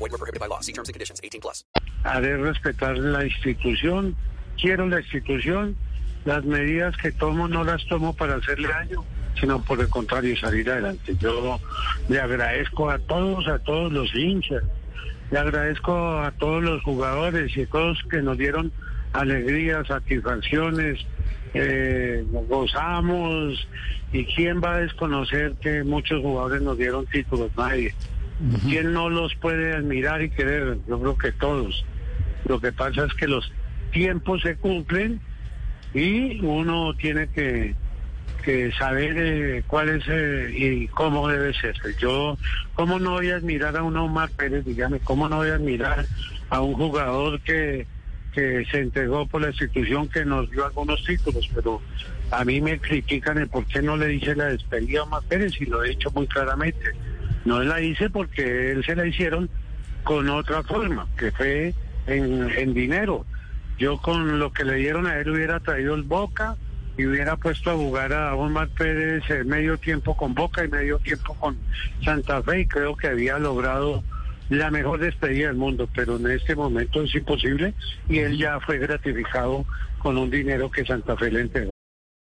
Void were prohibited by law. See terms and conditions. 18 plus. haré respetar la institución. Quiero la institución. Las medidas que tomo no las tomo para hacerle daño, sino por el contrario, salir adelante. Yo le agradezco a todos, a todos los hinchas. Le agradezco a todos los jugadores y a todos que nos dieron alegrías, satisfacciones, eh, gozamos. ¿Y quién va a desconocer que muchos jugadores nos dieron títulos? Nadie. ¿Quién no los puede admirar y querer? Yo creo que todos. Lo que pasa es que los tiempos se cumplen y uno tiene que, que saber eh, cuál es eh, y cómo debe ser. Yo, ¿cómo no voy a admirar a un Omar Pérez? Dígame, ¿cómo no voy a admirar a un jugador que, que se entregó por la institución que nos dio algunos títulos? Pero a mí me critican el por qué no le dice la despedida a Omar Pérez y lo he dicho muy claramente. No la hice porque él se la hicieron con otra forma, que fue en, en dinero. Yo con lo que le dieron a él hubiera traído el Boca y hubiera puesto a jugar a Omar Pérez medio tiempo con Boca y medio tiempo con Santa Fe y creo que había logrado la mejor despedida del mundo, pero en este momento es imposible y él ya fue gratificado con un dinero que Santa Fe le entregó.